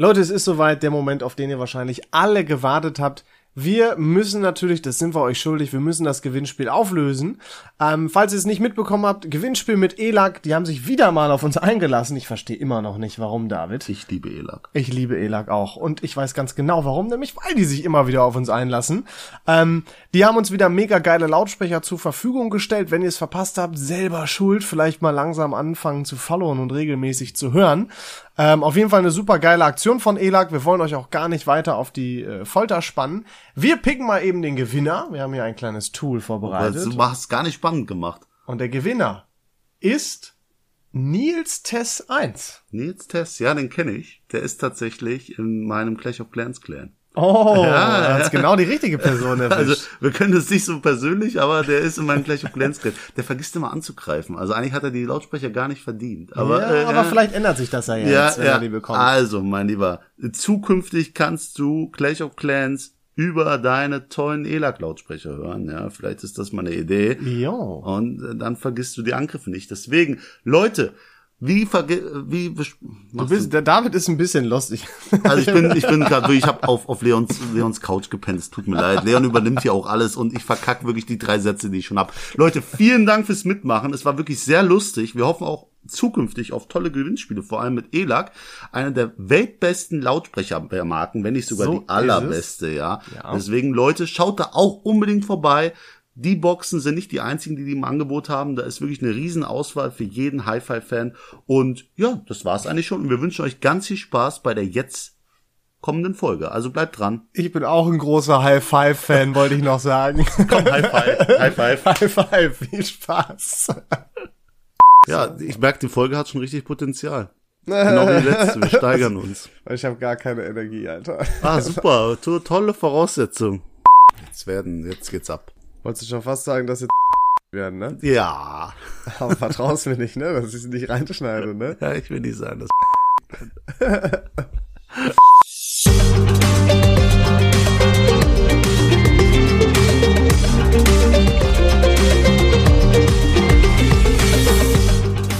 Leute, es ist soweit der Moment, auf den ihr wahrscheinlich alle gewartet habt. Wir müssen natürlich, das sind wir euch schuldig, wir müssen das Gewinnspiel auflösen. Ähm, falls ihr es nicht mitbekommen habt, Gewinnspiel mit ELAG, die haben sich wieder mal auf uns eingelassen. Ich verstehe immer noch nicht, warum, David. Ich liebe ELAG. Ich liebe ELAG auch. Und ich weiß ganz genau warum, nämlich weil die sich immer wieder auf uns einlassen. Ähm, die haben uns wieder mega geile Lautsprecher zur Verfügung gestellt. Wenn ihr es verpasst habt, selber schuld. Vielleicht mal langsam anfangen zu followen und regelmäßig zu hören. Ähm, auf jeden Fall eine super geile Aktion von ELAG. Wir wollen euch auch gar nicht weiter auf die äh, Folter spannen. Wir picken mal eben den Gewinner. Wir haben hier ein kleines Tool vorbereitet. Du hast gar nicht spannend gemacht. Und der Gewinner ist Nils Tess 1. Nils Tess, ja, den kenne ich. Der ist tatsächlich in meinem Clash of Clans Clan. Oh, ja, das ist genau die richtige Person erwischt. Also, wir können das nicht so persönlich, aber der ist in meinem Clash of Clans Clan. Der vergisst immer anzugreifen. Also eigentlich hat er die Lautsprecher gar nicht verdient. Aber, ja, äh, aber vielleicht ändert sich das ja, ja jetzt, wenn ja. er die bekommt. Also, mein Lieber, zukünftig kannst du Clash of Clans über deine tollen ELAC-Lautsprecher hören. Ja, vielleicht ist das mal eine Idee. Ja. Und äh, dann vergisst du die Angriffe nicht. Deswegen, Leute, wie verge wie du bist der David ist ein bisschen lustig. Also ich bin ich bin gerade ich habe auf auf Leons Leons Couch gepennt. Es tut mir leid. Leon übernimmt hier auch alles und ich verkack wirklich die drei Sätze, die ich schon hab. Leute, vielen Dank fürs Mitmachen. Es war wirklich sehr lustig. Wir hoffen auch zukünftig auf tolle Gewinnspiele, vor allem mit ELAC, einer der weltbesten Lautsprechermarken, wenn nicht sogar so die allerbeste, ja. ja. Deswegen Leute, schaut da auch unbedingt vorbei. Die Boxen sind nicht die einzigen, die die im Angebot haben. Da ist wirklich eine Riesenauswahl für jeden Hi-Fi-Fan. Und ja, das war's eigentlich schon. Und wir wünschen euch ganz viel Spaß bei der jetzt kommenden Folge. Also bleibt dran. Ich bin auch ein großer High-Five-Fan, wollte ich noch sagen. Komm, High-Five. High-Five. High-Five. Viel Spaß. Ja, ich merke, die Folge hat schon richtig Potenzial. Genau wie die letzte. Wir steigern uns. Ich habe gar keine Energie, Alter. Ah, super. To tolle Voraussetzung. Jetzt werden, jetzt geht's ab. Wolltest du schon fast sagen, dass jetzt werden, ne? Ja. Aber vertraust mir nicht, ne? Dass ich sie nicht reinschneide, ne? Ja, ich will nicht sagen, dass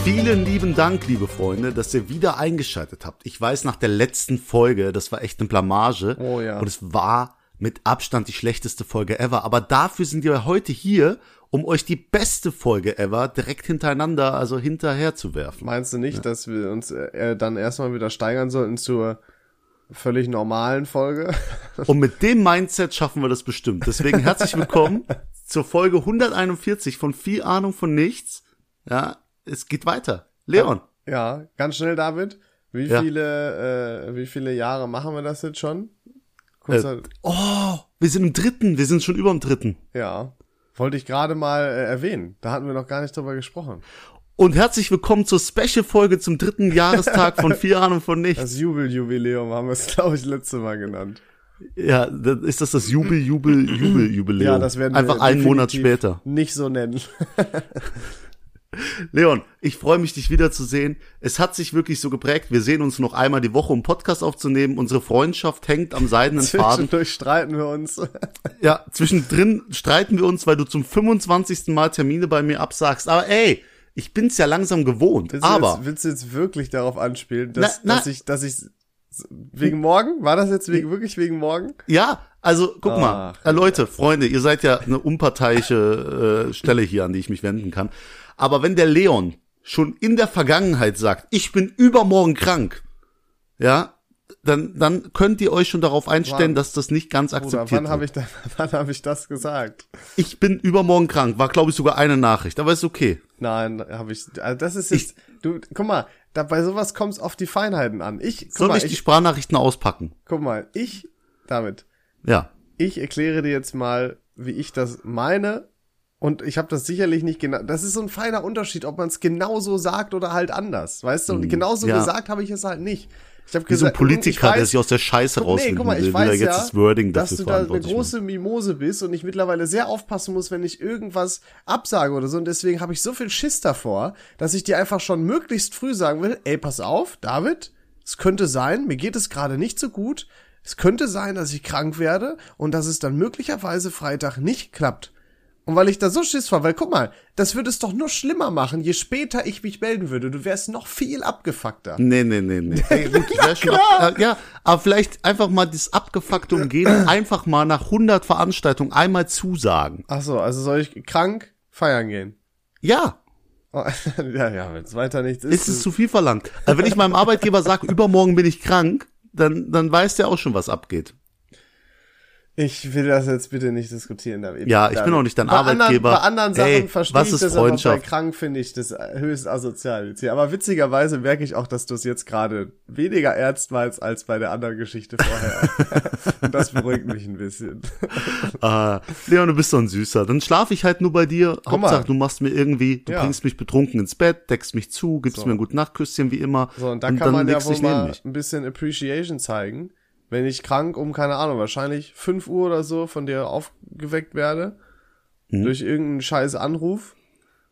Vielen lieben Dank, liebe Freunde, dass ihr wieder eingeschaltet habt. Ich weiß, nach der letzten Folge, das war echt eine Blamage. Oh ja. Und es war mit Abstand die schlechteste Folge ever. Aber dafür sind wir heute hier, um euch die beste Folge ever direkt hintereinander, also hinterher zu werfen. Meinst du nicht, ja. dass wir uns äh, dann erstmal wieder steigern sollten zur völlig normalen Folge? Und mit dem Mindset schaffen wir das bestimmt. Deswegen herzlich willkommen zur Folge 141 von viel Ahnung von nichts. Ja, es geht weiter. Leon. Ja, ganz schnell, David. Wie ja. viele, äh, wie viele Jahre machen wir das jetzt schon? Äh, oh, wir sind im dritten, wir sind schon über dem dritten. Ja. Wollte ich gerade mal äh, erwähnen. Da hatten wir noch gar nicht drüber gesprochen. Und herzlich willkommen zur Special-Folge zum dritten Jahrestag von Vier Ahnung von Nichts. Das Jubeljubiläum haben wir es, glaube ich, letzte Mal genannt. Ja, ist das das Jubel, Jubel, Jubel, Jubiläum? Ja, das werden wir Einfach einen Monat später. Nicht so nennen. Leon, ich freue mich, dich wiederzusehen. Es hat sich wirklich so geprägt. Wir sehen uns noch einmal die Woche, um Podcast aufzunehmen. Unsere Freundschaft hängt am seidenen Faden. Zwischendurch streiten wir uns. Ja, zwischendrin streiten wir uns, weil du zum 25. Mal Termine bei mir absagst. Aber ey, ich bin's ja langsam gewohnt. Willst aber jetzt, willst du jetzt wirklich darauf anspielen, dass, na, na, dass ich, dass ich wegen morgen? War das jetzt wegen, wirklich wegen morgen? Ja, also guck Ach, mal, Leute, Freunde, ihr seid ja eine unparteiische äh, Stelle hier, an die ich mich wenden kann. Aber wenn der Leon schon in der Vergangenheit sagt, ich bin übermorgen krank, ja, dann, dann könnt ihr euch schon darauf einstellen, wann? dass das nicht ganz akzeptiert Bruder, wann wird. Hab ich da, wann habe ich das gesagt? Ich bin übermorgen krank, war glaube ich sogar eine Nachricht, aber ist okay. Nein, habe ich, also das ist jetzt, ich, du, guck mal, da, bei sowas kommt es auf die Feinheiten an. Ich, soll mal, ich die Sprachnachrichten auspacken? Guck mal, ich, damit. Ja. Ich erkläre dir jetzt mal, wie ich das meine und ich habe das sicherlich nicht genau. Das ist so ein feiner Unterschied, ob man es genauso sagt oder halt anders. Weißt du? Und hm, genauso ja. gesagt habe ich es halt nicht. Ich habe gesagt, so ein Politiker, weiß, der sich aus der Scheiße rausfinden nee, guck mal, ich weiß jetzt ja, das Wording dass du da eine große Mimose bist und ich mittlerweile sehr aufpassen muss, wenn ich irgendwas absage oder so. Und deswegen habe ich so viel Schiss davor, dass ich dir einfach schon möglichst früh sagen will, ey, pass auf, David, es könnte sein, mir geht es gerade nicht so gut. Es könnte sein, dass ich krank werde und dass es dann möglicherweise Freitag nicht klappt. Und weil ich da so Schiss war, weil guck mal, das würde es doch nur schlimmer machen, je später ich mich melden würde. Du wärst noch viel abgefuckter. Nee, nee, nee, nee. Ey, gut, ja, schon ab, äh, ja, aber vielleicht einfach mal das abgefuckte Umgehen, einfach mal nach 100 Veranstaltungen einmal zusagen. Ach so, also soll ich krank feiern gehen? Ja, Oh, ja, ja, wenn es weiter nichts ist. ist es zu viel verlangt. Also wenn ich meinem Arbeitgeber sage, übermorgen bin ich krank, dann, dann weiß der auch schon, was abgeht. Ich will das jetzt bitte nicht diskutieren. Ja, ich bin auch nicht dein bei Arbeitgeber. Anderen, bei anderen Sachen Ey, verstehe ich das, aber bei krank finde ich das höchst asozial. Aber witzigerweise merke ich auch, dass du es jetzt gerade weniger ernst meinst als bei der anderen Geschichte vorher. Und das beruhigt mich ein bisschen. Ah, Leon, du bist so ein Süßer. Dann schlafe ich halt nur bei dir. mal. Hauptsache, du machst mir irgendwie, du Ja. bringst mich betrunken ins Bett, deckst mich zu, gibst So. mir ein gute Nachtküsschen wie immer. So, und da kann man ja wohl mal ein bisschen Appreciation zeigen, wenn ich krank um, keine Ahnung, wahrscheinlich 5 Uhr oder so von dir aufgeweckt werde, Mhm. durch irgendeinen scheiß Anruf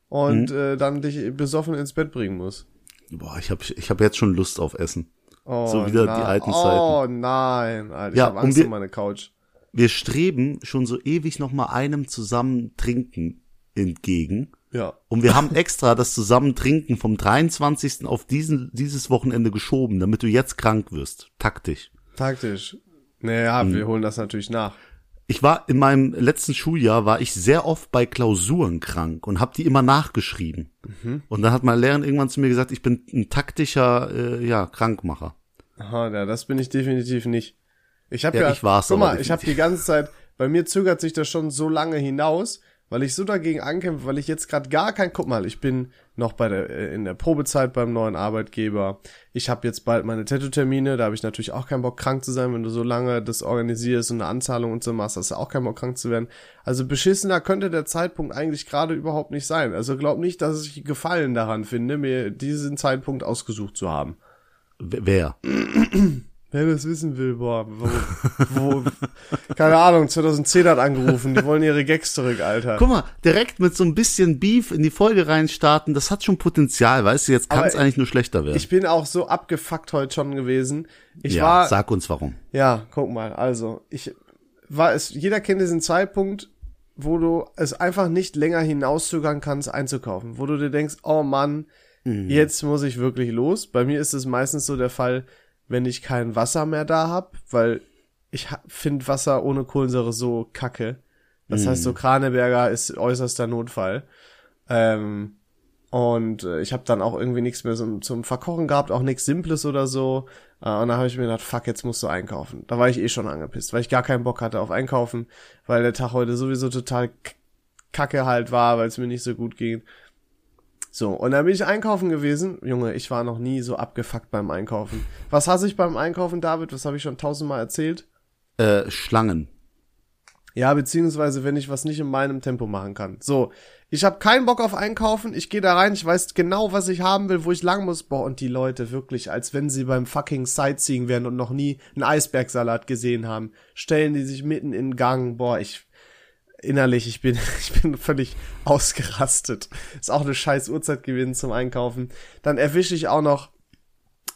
und äh, dann dich besoffen ins Bett bringen muss. Boah, ich habe ich hab jetzt schon Lust auf Essen. Oh, So wieder na- die alten Oh nein, Alter, ich Ja, hab und Angst wir- um meine Couch. Wir streben schon so ewig noch mal einem zusammen trinken entgegen. Ja. Und wir haben extra das Zusammentrinken vom 23. auf diesen, dieses Wochenende geschoben, damit du jetzt krank wirst. Taktisch. Taktisch. Naja, Mhm. wir holen das natürlich nach. Ich war in meinem letzten Schuljahr war ich sehr oft bei Klausuren krank und habe die immer nachgeschrieben. Mhm. Und dann hat meine Lehrerin irgendwann zu mir gesagt, ich bin ein taktischer äh, ja Krankmacher. Aha, ja, das bin ich definitiv nicht. Ich habe Ja, ja, ich war's guck mal, ich habe die ganze Zeit, bei mir zögert sich das schon so lange hinaus, weil ich so dagegen ankämpfe, weil ich jetzt gerade gar kein, guck mal, ich bin noch bei der äh, in der Probezeit beim neuen Arbeitgeber. Ich habe jetzt bald meine Tattoo-Termine, da habe ich natürlich auch keinen Bock krank zu sein, wenn du so lange das organisierst und eine Anzahlung und so machst, hast du auch keinen Bock krank zu werden. Also beschissener könnte der Zeitpunkt eigentlich gerade überhaupt nicht sein. Also glaub nicht, dass ich Gefallen daran finde, mir diesen Zeitpunkt ausgesucht zu haben. Wer? Wer das wissen will, boah, wo, wo, keine Ahnung, 2010 hat angerufen, die wollen ihre Gags zurück, Alter. Guck mal, direkt mit so ein bisschen Beef in die Folge reinstarten, das hat schon Potenzial, weißt du, jetzt kann es eigentlich nur schlechter werden. Ich bin auch so abgefuckt heute schon gewesen. Ich ja, war, sag uns warum. ja, guck mal, also, ich war es, jeder kennt diesen Zeitpunkt, wo du es einfach nicht länger hinauszögern kannst, einzukaufen, wo du dir denkst, oh Mann, jetzt muss ich wirklich los. Bei mir ist es meistens so der Fall, wenn ich kein Wasser mehr da hab, weil ich finde Wasser ohne Kohlensäure so kacke. Das heißt, so Kraneberger ist äußerster Notfall. Ähm, und äh, ich habe dann auch irgendwie nichts mehr zum, zum Verkochen gehabt, auch nichts Simples oder so. Äh, und dann habe ich mir gedacht, fuck, jetzt musst du einkaufen. Da war ich eh schon angepisst, weil ich gar keinen Bock hatte auf Einkaufen, weil der Tag heute sowieso total kacke halt war, weil es mir nicht so gut ging. So, und dann bin ich einkaufen gewesen. Junge, ich war noch nie so abgefuckt beim Einkaufen. Was hasse ich beim Einkaufen, David? Was habe ich schon tausendmal erzählt? Äh, Schlangen. Ja, beziehungsweise wenn ich was nicht in meinem Tempo machen kann. So, ich habe keinen Bock auf Einkaufen, ich gehe da rein, ich weiß genau, was ich haben will, wo ich lang muss. Boah, und die Leute wirklich, als wenn sie beim fucking Sightseeing wären und noch nie einen Eisbergsalat gesehen haben, stellen die sich mitten in den Gang. Boah, ich innerlich, ich bin, ich bin völlig ausgerastet. Ist auch eine scheiß Uhrzeit gewesen zum Einkaufen. Dann erwische ich auch noch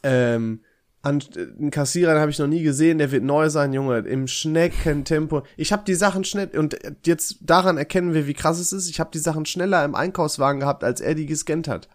ähm, an, einen Kassierer, den habe ich noch nie gesehen, der wird neu sein, Junge, im Schneckentempo. Ich habe die Sachen schnell und jetzt daran erkennen wir, wie krass es ist. Ich habe die Sachen schneller im Einkaufswagen gehabt, als er die gescannt hat.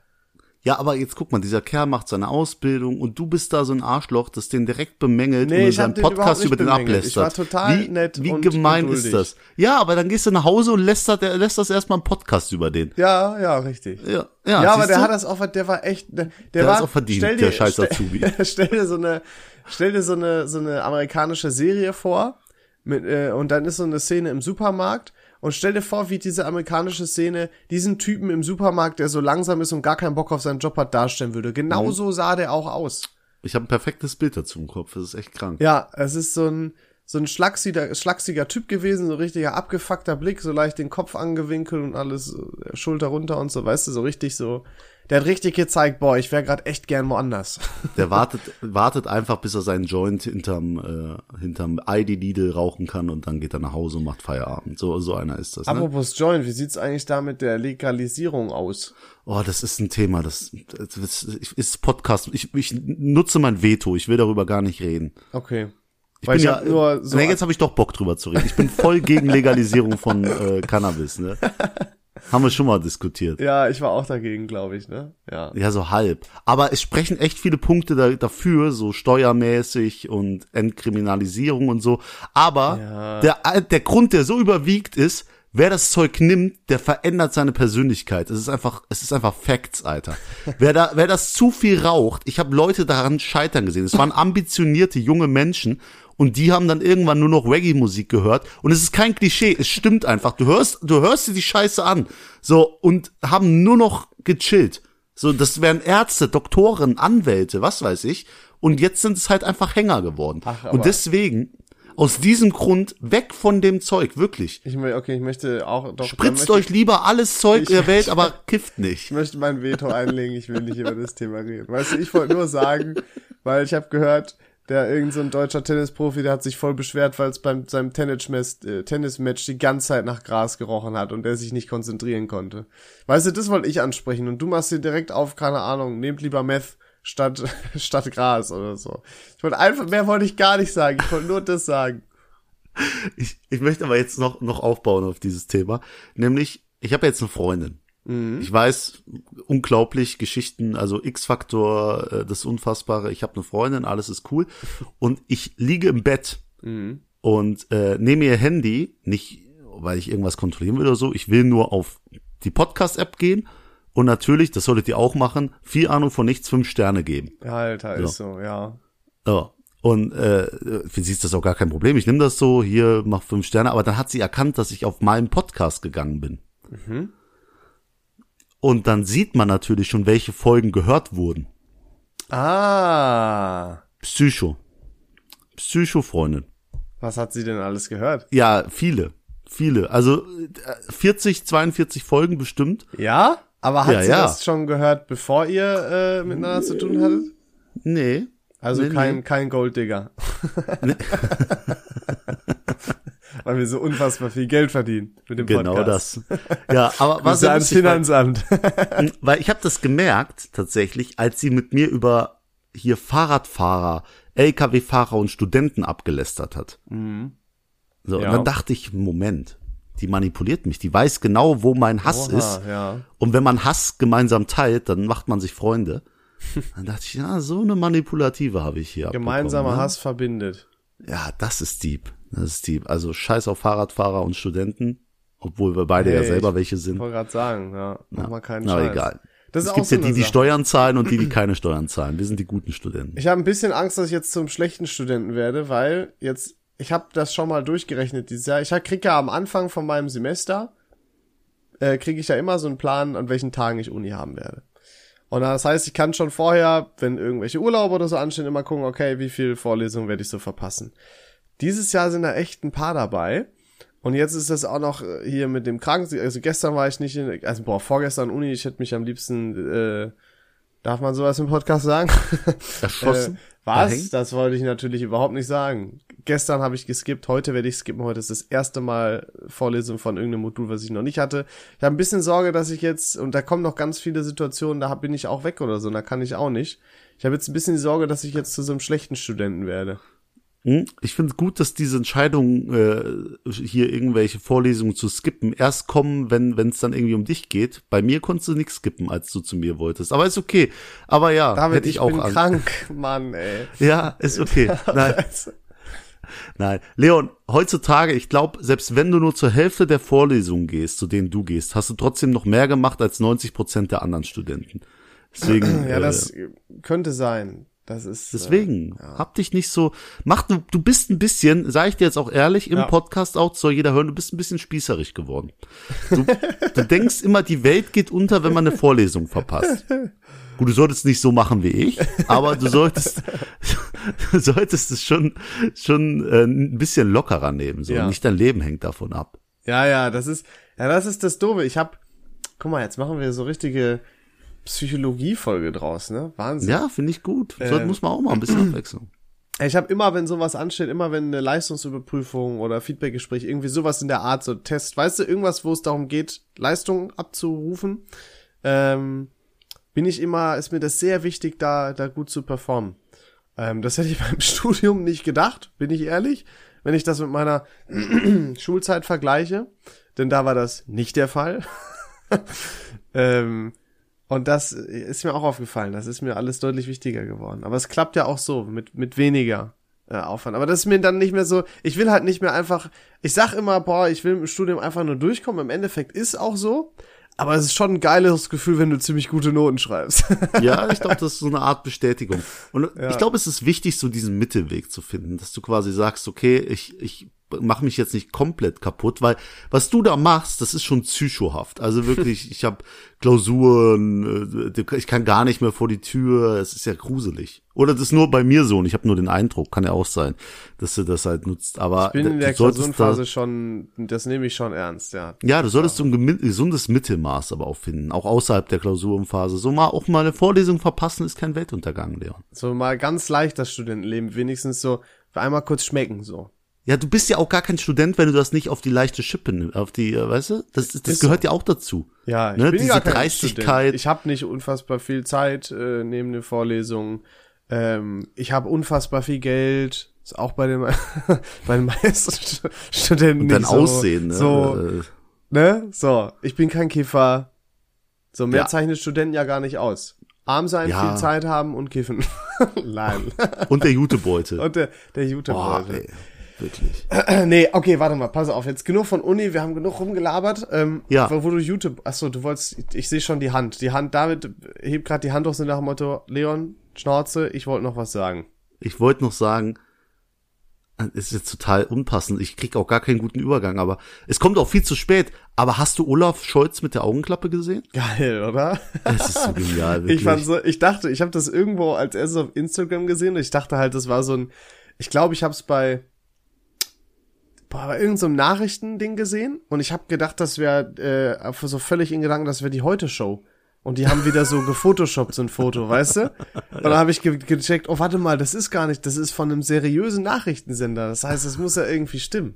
Ja, aber jetzt guck mal, dieser Kerl macht seine Ausbildung und du bist da so ein Arschloch, das den direkt bemängelt Nee, und in seinem Podcast über den bemängelt. Ich war ablästert. total wie, nett Wie gemein geduldig. ist das? Ja, aber dann gehst du nach Hause und lässt das, lässt das erstmal einen Podcast über den. Ja, ja, richtig. Ja, ja, Ja, aber der du? hat das auch, der war echt, der, der, war, auch verdient, stell der scheiß stell- Azubi. stell dir so eine, stell dir so eine, so eine amerikanische Serie vor, mit, äh, und dann ist so eine Szene im Supermarkt, und stell dir vor, wie diese amerikanische Szene diesen Typen im Supermarkt, der so langsam ist und gar keinen Bock auf seinen Job hat, darstellen würde. Mhm. Genau so sah der auch aus. Ich habe ein perfektes Bild dazu im Kopf, das ist echt krank. Ja, es ist so ein, so ein schlachsiger, schlachsiger Typ gewesen, so richtiger abgefuckter Blick, so leicht den Kopf angewinkelt und alles, so, Schulter runter und so, weißt du, so richtig so. Der hat richtig gezeigt, boah, ich wäre gerade echt gern woanders. Der wartet, wartet einfach, bis er seinen Joint hinterm, äh, hinterm ID Lidl rauchen kann und dann geht er nach Hause und macht Feierabend. So, so einer ist das. Ne? Apropos Joint, wie sieht's eigentlich da mit der Legalisierung aus? Oh, das ist ein Thema, das, das ist Podcast. Ich, ich nutze mein Veto, ich will darüber gar nicht reden. Okay. Ich Weil bin ich ja nur so nee, jetzt habe ich doch Bock drüber zu reden. Ich bin voll gegen Legalisierung von äh, Cannabis, ne? Haben wir schon mal diskutiert. Ja, ich war auch dagegen, glaube ich, ne? Ja. Ja, so halb. Aber es sprechen echt viele Punkte da, dafür, so steuermäßig und Entkriminalisierung und so. Aber Ja. der, der Grund, der so überwiegt ist, wer das Zeug nimmt, der verändert seine Persönlichkeit. Es ist einfach, es ist einfach Facts, Alter. wer da, wer das zu viel raucht, ich habe Leute daran scheitern gesehen. Es waren ambitionierte junge Menschen und die haben dann irgendwann nur noch Reggae-Musik gehört. Und es ist kein Klischee, es stimmt einfach. Du hörst, du hörst dir die Scheiße an. So, und haben nur noch gechillt. So, das wären Ärzte, Doktoren, Anwälte, was weiß ich. Und jetzt sind es halt einfach Hänger geworden. Ach, und deswegen, aus diesem Grund, weg von dem Zeug, wirklich. Ich okay, ich möchte auch doch. Spritzt euch lieber alles Zeug der Welt, aber kifft nicht. Ich möchte mein Veto einlegen, ich will nicht über das Thema reden. Weißt du, ich wollte nur sagen, weil ich habe gehört, der irgend so ein deutscher Tennisprofi, der hat sich voll beschwert, weil es beim seinem Tennismatch, äh, Tennismatch die ganze Zeit nach Gras gerochen hat und der sich nicht konzentrieren konnte. Weißt du, das wollte ich ansprechen und du machst dir direkt auf, keine Ahnung, nehmt lieber Meth statt statt Gras oder so. Ich wollte einfach, mehr wollte ich gar nicht sagen. Ich wollte nur das sagen. Ich, ich möchte aber jetzt noch, noch aufbauen auf dieses Thema. Nämlich, ich habe jetzt eine Freundin. Ich weiß, unglaublich Geschichten, also X-Faktor, äh, das Unfassbare. Ich habe eine Freundin, alles ist cool. Und ich liege im Bett und äh, nehme ihr Handy, nicht weil ich irgendwas kontrollieren will oder so, ich will nur auf die Podcast-App gehen und natürlich, das solltet ihr auch machen, vier Ahnung von nichts, fünf Sterne geben. Ja, Alter, ist so, ja. Ja. Und äh, für sie ist das auch gar kein Problem. Ich nehme das so, hier, mach fünf Sterne. Aber dann hat sie erkannt, dass ich auf meinen Podcast gegangen bin. Und dann sieht man natürlich schon, welche Folgen gehört wurden. Ah. Psycho. Psycho-Freundin. Was hat sie denn alles gehört? Ja, viele. Viele. Also äh, 40, 42 Folgen bestimmt. Ja? Aber hat Ja, sie ja. das schon gehört, bevor ihr äh, miteinander zu tun hattet? Nee. Also Nee, kein, nee. kein Golddigger. Weil wir so unfassbar viel Geld verdienen mit dem Genau Podcast. das. Ja, aber was sehr ans lustig war- Finanzamt. Weil ich habe das gemerkt tatsächlich, als sie mit mir über hier Fahrradfahrer, LKW-Fahrer und Studenten abgelästert hat. So, Mhm. Ja. und dann dachte ich, Moment, die manipuliert mich, die weiß genau, wo mein Hass Oha, ist. ja. Und wenn man Hass gemeinsam teilt, dann macht man sich Freunde. Dann dachte ich, ja, so eine Manipulative habe ich hier. Gemeinsamer ne? Hass verbindet. Ja, das ist deep. Das ist deep. Also scheiß auf Fahrradfahrer und Studenten, obwohl wir beide ja Hey, selber ich welche sind. Ich wollte gerade sagen, ja, mach mal keinen Aber Scheiß. egal. Das ist es gibt so ja die, die Sache. Steuern zahlen und die, die keine Steuern zahlen. Wir sind die guten Studenten. Ich habe ein bisschen Angst, dass ich jetzt zum schlechten Studenten werde, weil jetzt, ich habe das schon mal durchgerechnet dieses Jahr. Ich hab- krieg ja am Anfang von meinem Semester, äh, kriege ich ja immer so einen Plan, an welchen Tagen ich Uni haben werde. Und das heißt, ich kann schon vorher, wenn irgendwelche Urlaube oder so anstehen, immer gucken, okay, wie viel Vorlesungen werde ich so verpassen. Dieses Jahr sind da echt ein paar dabei. Und jetzt ist das auch noch äh, hier mit dem Kranken. Also gestern war ich nicht in, also boah, vorgestern Uni, ich hätte mich am liebsten, äh, darf man sowas im Podcast sagen? Erschossen? Äh, was? Erhängt? Das wollte ich natürlich überhaupt nicht sagen. Gestern habe ich geskippt, heute werde ich skippen. Heute ist das erste Mal Vorlesung von irgendeinem Modul, was ich noch nicht hatte. Ich habe ein bisschen Sorge, dass ich jetzt, und da kommen noch ganz viele Situationen, da bin ich auch weg oder so, da kann ich auch nicht. Ich habe jetzt ein bisschen die Sorge, dass ich jetzt zu so einem schlechten Studenten werde. Hm? Ich finde es gut, dass diese Entscheidung, äh, hier irgendwelche Vorlesungen zu skippen, erst kommen, wenn es dann irgendwie um dich geht. Bei mir konntest du nichts skippen, als du zu mir wolltest. Aber ist okay. Aber ja, David, hätte ich, ich, auch bin Angst. krank, Mann, ey. Ja, ist okay. Nein, nein. Leon, heutzutage, ich glaube, selbst wenn du nur zur Hälfte der Vorlesungen gehst, zu denen du gehst, hast du trotzdem noch mehr gemacht als 90 Prozent der anderen Studenten. Deswegen, Ja, äh, das könnte sein. Das ist. Deswegen, hab dich nicht so, mach du, du bist ein bisschen, sage ich dir jetzt auch ehrlich, im Ja. Podcast auch, soll jeder hören, du bist ein bisschen spießerig geworden. Du, du denkst immer, die Welt geht unter, wenn man eine Vorlesung verpasst. Gut, du solltest nicht so machen wie ich, aber du solltest, du solltest es schon, schon äh, ein bisschen lockerer nehmen, so. Ja. Nicht dein Leben hängt davon ab. Ja, ja, das ist, ja, das ist das Doofe. Ich hab, guck mal, jetzt machen wir so richtige Psychologie-Folge draus, ne? Wahnsinn. Ja, finde ich gut. So Äh, muss man auch mal ein bisschen Abwechslung. Ich habe immer, wenn sowas ansteht, immer wenn eine Leistungsüberprüfung oder Feedbackgespräch, irgendwie sowas in der Art, so Test, weißt du, irgendwas, wo es darum geht, Leistung abzurufen, ähm, bin ich immer, ist mir das sehr wichtig, da, da gut zu performen. Ähm, das hätte ich beim Studium nicht gedacht, bin ich ehrlich, wenn ich das mit meiner Schulzeit vergleiche. Denn da war das nicht der Fall. ähm, und das ist mir auch aufgefallen. Das ist mir alles deutlich wichtiger geworden. Aber es klappt ja auch so, mit, mit weniger äh, Aufwand. Aber das ist mir dann nicht mehr so, ich will halt nicht mehr einfach, ich sag immer, boah, ich will im Studium einfach nur durchkommen. Im Endeffekt ist auch so. Aber es ist schon ein geiles Gefühl, wenn du ziemlich gute Noten schreibst. ja, ich glaube, das ist so eine Art Bestätigung. Und ja. ich glaube, es ist wichtig, so diesen Mittelweg zu finden, dass du quasi sagst, okay, ich, ich mach mich jetzt nicht komplett kaputt, weil was du da machst, das ist schon psychohaft. Also wirklich, ich habe Klausuren, äh, ich kann gar nicht mehr vor die Tür, es ist ja gruselig. Oder das ist nur bei mir so und ich habe nur den Eindruck, kann ja auch sein, dass du das halt nutzt. Aber ich bin in der Klausurenphase da, schon, das nehme ich schon ernst, ja. Ja, du solltest ja. so ein gesundes Mittelmaß aber auch finden, auch außerhalb der Klausurenphase. So mal auch mal eine Vorlesung verpassen ist kein Weltuntergang, Leon. So mal ganz leicht das Studentenleben, wenigstens so einmal kurz schmecken so. Ja, du bist ja auch gar kein Student, wenn du das nicht auf die leichte Schippe nimmst, auf die, äh, weißt du? Das, das gehört so. ja auch dazu. Ja, ich ne? bin Diese gar kein Dreistigkeit. Student. Ich habe nicht unfassbar viel Zeit äh, neben den Vorlesungen. Ähm, ich habe unfassbar viel Geld. Ist auch bei den, bei den meisten Studenten Und dein nicht Aussehen, ne? So, äh. ne? So, ich bin kein Kiffer. So, mehr ja. zeichnet Studenten ja gar nicht aus. Arm sein, ja. viel Zeit haben und kiffen. Nein. Und der Jutebeutel. Und der, der Jutebeutel. Oh, Wirklich. nee, okay, warte mal, pass auf. Jetzt genug von Uni, wir haben genug rumgelabert. Ähm, ja. Wo, wo du YouTube, achso, du wolltest, ich, ich sehe schon die Hand. Die Hand, David hebt gerade die Hand hoch so nach dem Motto, Leon, Schnauze, ich wollte noch was sagen. Ich wollte noch sagen, es ist jetzt total unpassend. Ich krieg auch gar keinen guten Übergang, aber es kommt auch viel zu spät. Aber hast du Olaf Scholz mit der Augenklappe gesehen? Geil, oder? Es ist so genial, wirklich. Ich fand so, ich dachte, ich habe das irgendwo als erstes auf Instagram gesehen und ich dachte halt, das war so ein, ich glaube, ich habe es bei boah, bei irgendeinem so Nachrichtending gesehen und ich habe gedacht, das wäre äh, so völlig in Gedanken, das wäre die Heute-Show. Und die haben wieder so gefotoshoppt, so ein Foto, weißt du? Und dann habe ich ge gecheckt, oh, warte mal, das ist gar nicht, das ist von einem seriösen Nachrichtensender. Das heißt, es muss ja irgendwie stimmen.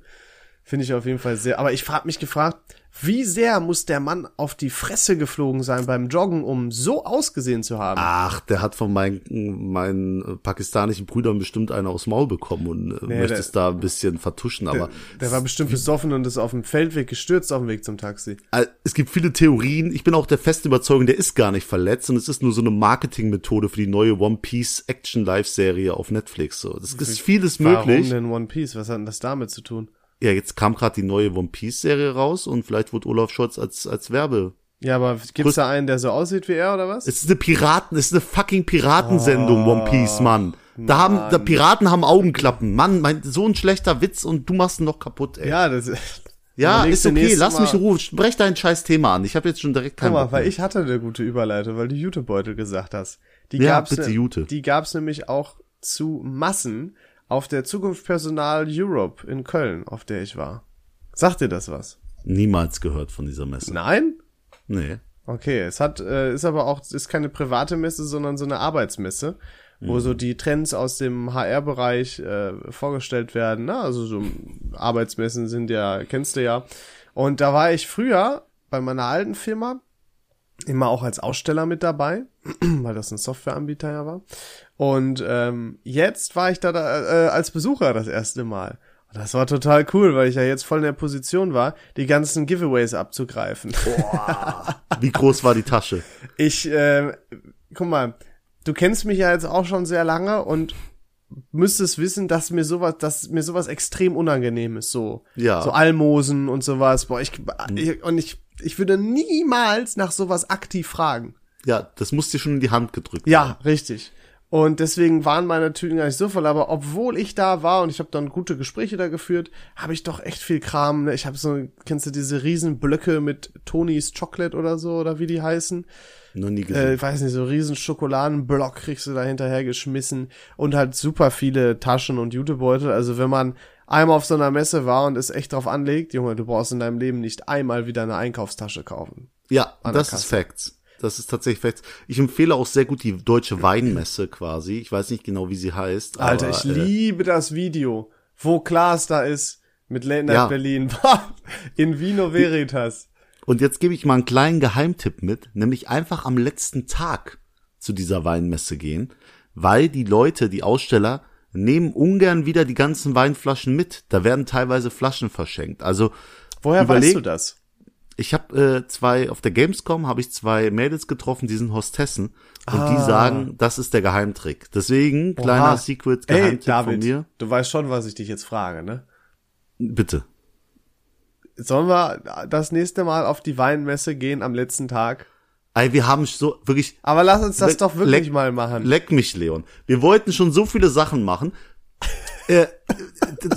Finde ich auf jeden Fall sehr. Aber ich habe mich gefragt, wie sehr muss der Mann auf die Fresse geflogen sein beim Joggen, um so ausgesehen zu haben? Ach, der hat von meinen, meinen pakistanischen Brüdern bestimmt eine aufs Maul bekommen und äh, nee, möchte es da ein bisschen vertuschen, aber. Der, der war bestimmt besoffen und ist auf dem Feldweg gestürzt auf dem Weg zum Taxi. Es gibt viele Theorien. Ich bin auch der festen Überzeugung, der ist gar nicht verletzt und es ist nur so eine Marketingmethode für die neue One Piece Action Live Serie auf Netflix. So, das ist vieles Warum möglich. Warum denn One Piece? Was hat denn das damit zu tun? Ja, jetzt kam gerade die neue One Piece Serie raus und vielleicht wird Olaf Scholz als als Werbe ja, aber gibt's da einen, der so aussieht wie er oder was? Es ist eine Piraten, es ist eine fucking Piratensendung, oh, One Piece, Mann. Da Mann. haben, da Piraten haben Augenklappen. Mann, mein, so ein schlechter Witz und du machst ihn noch kaputt, ey. Ja, das ist. Ja, ist okay, lass Mal. mich in Ruhe. Sprech dein scheiß Thema an. Ich habe jetzt schon direkt keinen Guck mal, weil ich hatte eine gute Überleitung, weil du Jutebeutel gesagt hast. Die ja, gab's bitte ne, Jute. Die gab's nämlich auch zu Massen auf der Zukunftspersonal Europe in Köln, auf der ich war. Sagt dir das was? Niemals gehört von dieser Messe. Nein? Nee. Okay, es hat, äh, ist aber auch, ist keine private Messe, sondern so eine Arbeitsmesse, wo mhm. so die Trends aus dem HR-Bereich äh, vorgestellt werden. Ne? Also so Arbeitsmessen sind ja, kennst du ja. Und da war ich früher bei meiner alten Firma immer auch als Aussteller mit dabei, weil das ein Softwareanbieter ja war. Und ähm, jetzt war ich da, da äh, als Besucher das erste Mal. Das war total cool, weil ich ja jetzt voll in der Position war, die ganzen Giveaways abzugreifen. Boah, wie groß war die Tasche? Ich, äh, guck mal, du kennst mich ja jetzt auch schon sehr lange und müsstest wissen, dass mir sowas, dass mir sowas extrem unangenehm ist, so. Ja. So Almosen und sowas. Boah, ich, ich und ich, ich würde niemals nach sowas aktiv fragen. Ja, das muss dir schon in die Hand gedrückt Ja, haben. richtig. Und deswegen waren meine Tüten gar nicht so voll. Aber obwohl ich da war und ich habe dann gute Gespräche da geführt, habe ich doch echt viel Kram. Ne? Ich habe so, kennst du diese riesen Blöcke mit Tonys Chocolate oder so oder wie die heißen? Noch nie gesehen. Äh, ich weiß nicht, so riesen Schokoladenblock kriegst du da hinterher geschmissen und halt super viele Taschen und Jutebeutel. Also wenn man einmal auf so einer Messe war und es echt drauf anlegt, Junge, du brauchst in deinem Leben nicht einmal wieder eine Einkaufstasche kaufen. Ja, das ist Facts. Das ist tatsächlich fest. Ich empfehle auch sehr gut die deutsche Weinmesse quasi. Ich weiß nicht genau, wie sie heißt. Alter, aber, ich äh, liebe das Video, wo Klaas da ist mit Late Night ja. Berlin. In Vino Veritas. Und jetzt gebe ich mal einen kleinen Geheimtipp mit, nämlich einfach am letzten Tag zu dieser Weinmesse gehen, weil die Leute, die Aussteller, nehmen ungern wieder die ganzen Weinflaschen mit. Da werden teilweise Flaschen verschenkt. Also Woher überleg- weißt du das? ich habe äh, zwei auf der Gamescom habe ich zwei Mädels getroffen, die sind Hostessen und Ah. die sagen, das ist der Geheimtrick. Deswegen kleiner Oha. Secret Ey, Geheimtipp David, von mir. du weißt schon, was ich dich jetzt frage, ne? Bitte. Sollen wir das nächste Mal auf die Weinmesse gehen am letzten Tag? Ey, wir haben so wirklich Aber lass uns das Leck- doch wirklich leck- mal machen. Leck mich, Leon. Wir wollten schon so viele Sachen machen. äh,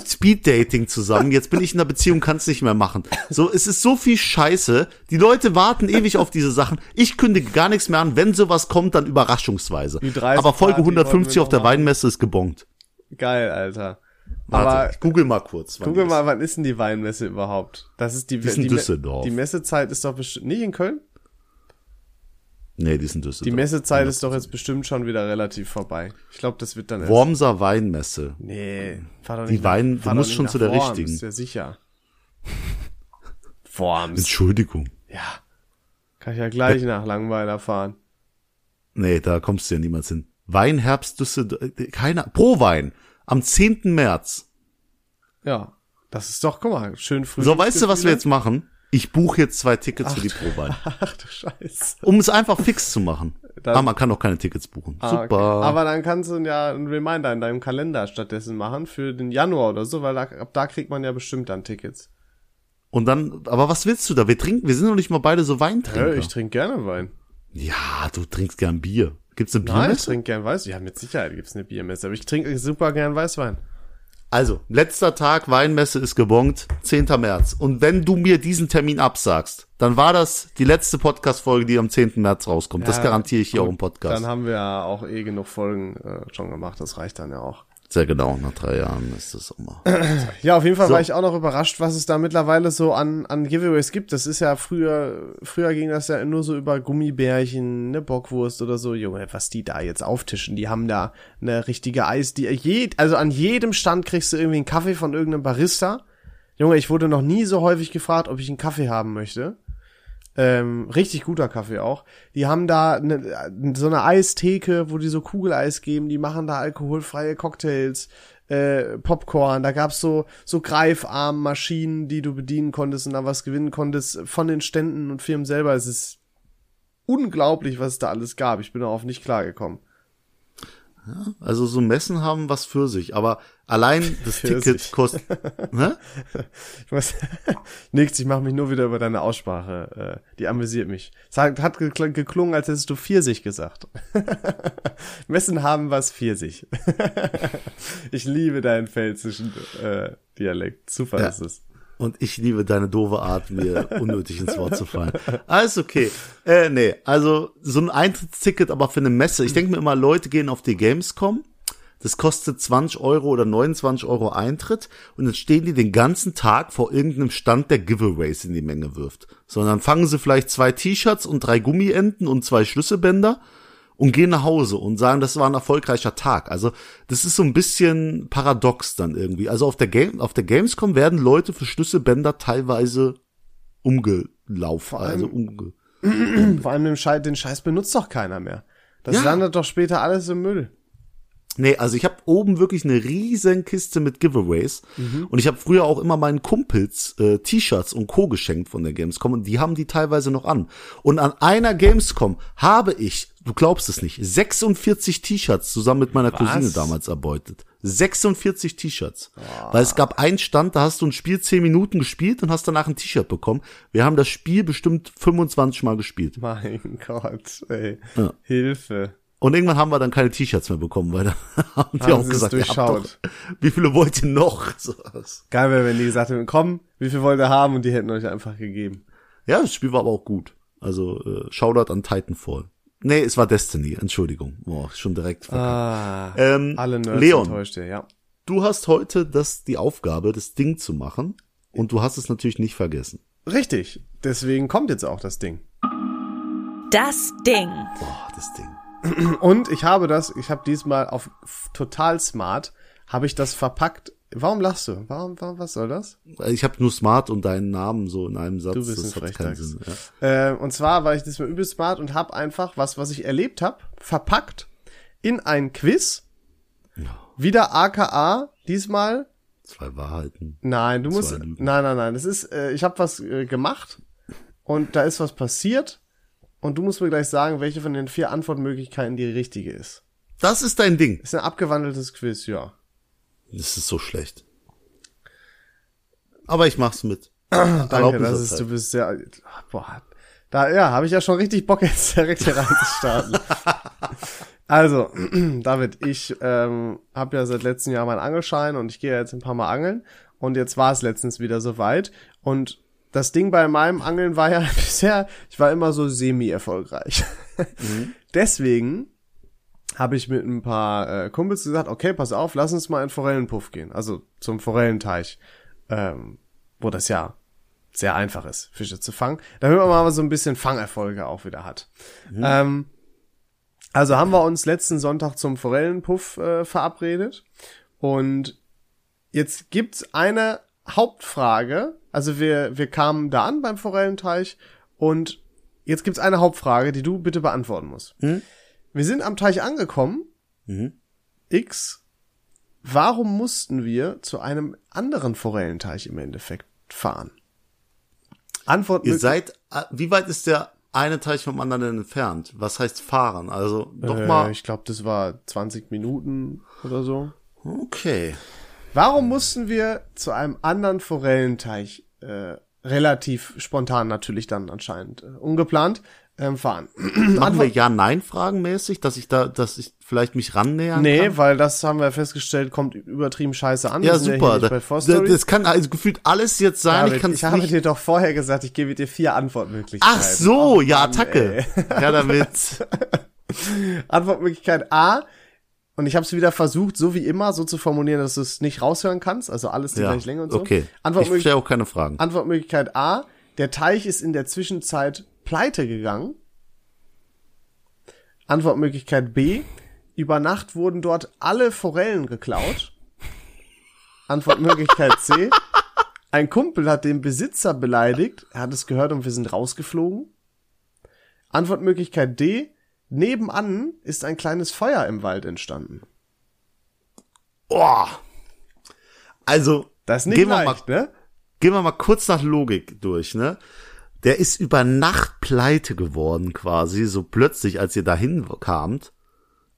Speed-Dating zusammen. Jetzt bin ich in einer Beziehung, kann's nicht mehr machen. So, es ist so viel Scheiße. Die Leute warten ewig auf diese Sachen. Ich kündige gar nichts mehr an. Wenn sowas kommt, dann überraschungsweise. Die 30 Aber Folge Party 150 auf der. Weinmesse ist gebongt. Geil, Alter. Warte, Aber ich google mal kurz. die mal, wann ist denn die Weinmesse überhaupt? Das ist die, ist in die, Me- die Messezeit ist doch bestimmt, nicht in Köln? Nee, die sind Die Düsseldorf. Messezeit ist doch jetzt bestimmt schon wieder relativ vorbei. Ich glaube, das wird dann. Wormser Weinmesse. Nee, fahr doch Die nicht Wein- fahr du musst schon zu der Worms, richtigen. Ist ja sicher. Worms. Entschuldigung. Ja. Kann ich ja gleich nach Langweiler fahren. Nee, da kommst du ja niemals hin. Weinherbst Düsseldorf. Keiner. Pro Wein. Am 10. März. Ja. Das ist doch, guck mal, schön früh. So, weißt du, was wir jetzt machen? Ich buche jetzt zwei Tickets für die Prowein. Ach du Scheiße. Um es einfach fix zu machen. Dann- ah, man kann auch keine Tickets buchen. Ah, Super. okay. Aber dann kannst du ja einen Reminder in deinem Kalender stattdessen machen für den Januar oder so, weil da, ab da kriegt man ja bestimmt dann Tickets. Und dann, aber was willst du da? Wir trinken, wir sind doch nicht mal beide so Weintrinker. Ja, ich trinke gerne Wein. ja, du trinkst gern Bier. Gibt's eine Nein, ich Biermesse? trinke gern Weißwein. Ja, mit Sicherheit gibt's eine Biermesse, aber ich trinke super gern Weißwein. Also, letzter Tag Weinmesse ist gebongt, 10. März. Und wenn du mir diesen Termin absagst, dann war das die letzte Podcast-Folge, die am 10. März rauskommt. das Ja, garantiere ich hier auch im Podcast. Dann haben wir ja auch eh genug Folgen äh, schon gemacht, das reicht dann ja auch. Sehr genau, nach drei Jahren ist das mal. Ja, auf jeden Fall So. war ich auch noch überrascht, was es da mittlerweile so an, an Giveaways gibt. Das ist ja früher, früher ging das ja nur so über Gummibärchen, ne Bockwurst oder so. Junge, was die da jetzt auftischen, die haben da eine richtige Eis, die je, also an jedem Stand kriegst du irgendwie einen Kaffee von irgendeinem Barista. Junge, ich wurde noch nie so häufig gefragt, ob ich einen Kaffee haben möchte. Ähm, richtig guter Kaffee auch. Die haben da ne, so eine Eistheke, wo die so Kugeleis geben. Die machen da alkoholfreie Cocktails, äh, Popcorn. Da gab's so so Greifarmmaschinen, die du bedienen konntest und da was gewinnen konntest von den Ständen und Firmen selber. Es ist unglaublich, was es da alles gab. Ich bin darauf nicht klargekommen. Also so Messen haben was für sich, aber allein das Für Ticket sich. kostet. ne? Ich weiß, nix, ich mache mich nur wieder über deine Aussprache. Äh, die amüsiert mich. Es hat, hat gekl- geklungen, als hättest du Pfirsich gesagt. Messen haben was Pfirsich. ich liebe deinen pfälzischen äh, Dialekt. Super Ja. ist es. Und ich liebe deine doofe Art, mir unnötig ins Wort zu fallen. Alles okay. Äh, nee, also so ein Eintrittsticket, aber für eine Messe. Ich denke mir immer, Leute gehen auf die Gamescom. Das kostet 20 Euro oder 29 Euro Eintritt und dann stehen die den ganzen Tag vor irgendeinem Stand, der Giveaways in die Menge wirft. So, dann fangen sie vielleicht zwei T-Shirts und drei Gummienten und zwei Schlüsselbänder und gehen nach Hause und sagen, das war ein erfolgreicher Tag. Also das ist so ein bisschen paradox dann irgendwie. Also auf der Game, auf der Gamescom werden Leute für Schlüsselbänder teilweise umgelaufen, also umge Vor allem den Scheiß, den Scheiß benutzt doch keiner mehr. Das Ja. landet doch später alles im Müll. Nee, also ich habe oben wirklich eine riesen Kiste mit Giveaways und ich habe früher auch immer meinen Kumpels äh, T-Shirts und Co geschenkt von der Gamescom und die haben die teilweise noch an. Und an einer Gamescom habe ich, du glaubst es nicht, 46 T-Shirts zusammen mit meiner Cousine damals erbeutet. 46 T-Shirts. Weil es gab einen Stand, da hast du ein Spiel 10 Minuten gespielt und hast danach ein T-Shirt bekommen. Wir haben das Spiel bestimmt 25 Mal gespielt. Mein Gott, ey. Ja. Hilfe. Und irgendwann haben wir dann keine T-Shirts mehr bekommen, weil da haben die Haben auch gesagt, ihr habt durchschaut. doch, wie viele wollt ihr noch? So, Geil wäre, wenn die gesagt hätten, komm, wie viel wollt ihr haben? Und die hätten euch einfach gegeben. ja, das Spiel war aber auch gut. Also äh, Shoutout an Titanfall. Nee, es war Destiny, Entschuldigung. Boah, schon direkt. verkackt. Ah, ähm, alle Nerds Leon, enttäuscht ihr, ja. du hast heute das die Aufgabe, das Ding zu machen und du hast es natürlich nicht vergessen. Richtig. Deswegen kommt jetzt auch das Ding. Das Ding. Boah, das Ding. Und ich habe das, ich habe diesmal auf total smart, habe ich das verpackt. Warum lachst du? Warum, warum was soll das? Ich habe nur Smart und deinen Namen so in einem Satz. Du bist das ein hat keinen. Sinn. Ja. Äh, und zwar war ich diesmal übel smart und habe einfach was, was ich erlebt habe, verpackt in ein Quiz. Wieder AKA, diesmal. Zwei Wahrheiten. Nein, du musst, nein, nein, nein, das ist, äh, ich habe was äh, gemacht und da ist was passiert und du musst mir gleich sagen, welche von den vier Antwortmöglichkeiten die richtige ist. Das ist dein Ding. Ist ein abgewandeltes Quiz, ja. Das ist so schlecht. Aber ich mach's mit. Danke, das ist, du bist sehr, boah, da, ja, habe ich ja schon richtig Bock jetzt direkt hier reinzustarten. also, David, ich ähm, habe ja seit letztem Jahr meinen Angelschein und ich gehe ja jetzt ein paar Mal angeln und jetzt war es letztens wieder soweit und das Ding bei meinem Angeln war ja bisher, ich war immer so semi-erfolgreich. Deswegen habe ich mit ein paar äh, Kumpels gesagt, okay, pass auf, lass uns mal in Forellenpuff gehen, also zum Forellenteich, ähm, wo das ja sehr einfach ist, Fische zu fangen, damit man mal so ein bisschen Fangerfolge auch wieder hat. Ähm, also haben wir uns letzten Sonntag zum Forellenpuff äh, verabredet. Und jetzt gibt's eine Hauptfrage, also wir, wir kamen da an beim Forellenteich und jetzt gibt's eine Hauptfrage, die du bitte beantworten musst. Wir sind am Teich angekommen. X. Warum mussten wir zu einem anderen Forellenteich im Endeffekt fahren? Antwort Ihr seid, wie weit ist der eine Teich vom anderen entfernt? Was heißt fahren? Also noch äh, mal. Ich glaube, das war 20 Minuten oder so. Okay. Warum mussten wir zu einem anderen Forellenteich äh, relativ spontan natürlich dann anscheinend äh, ungeplant ähm, fahren? Machen wir Ja-Nein-Fragen mäßig, dass ich da, dass ich vielleicht mich rannähern Nee, kann? weil das haben wir festgestellt, kommt übertrieben scheiße an. Ja, super. nicht Da, das kann also gefühlt alles jetzt sein. David, ich kann ich habe nicht. dir doch vorher gesagt, ich gebe dir vier Antwortmöglichkeiten. Ach so, ja, Mann, Attacke. ey. Ja, damit. Antwortmöglichkeit A. Und ich habe es wieder versucht, so wie immer, so zu formulieren, dass du es nicht raushören kannst. Also alles die Ja, gleiche Länge und so. okay. Ich Antwortmöglichkeit, stelle auch keine Fragen. Antwortmöglichkeit A. Der Teich ist in der Zwischenzeit pleite gegangen. Antwortmöglichkeit B. Über Nacht wurden dort alle Forellen geklaut. Antwortmöglichkeit C. Ein Kumpel hat den Besitzer beleidigt. Er hat es gehört und wir sind rausgeflogen. Antwortmöglichkeit D. Nebenan ist ein kleines Feuer im Wald entstanden. Oh. Also, Das ist nicht gehen wir, mal, leicht, ne? gehen wir mal kurz nach Logik durch, ne? Der ist über Nacht pleite geworden quasi, so plötzlich, als ihr dahin kamt.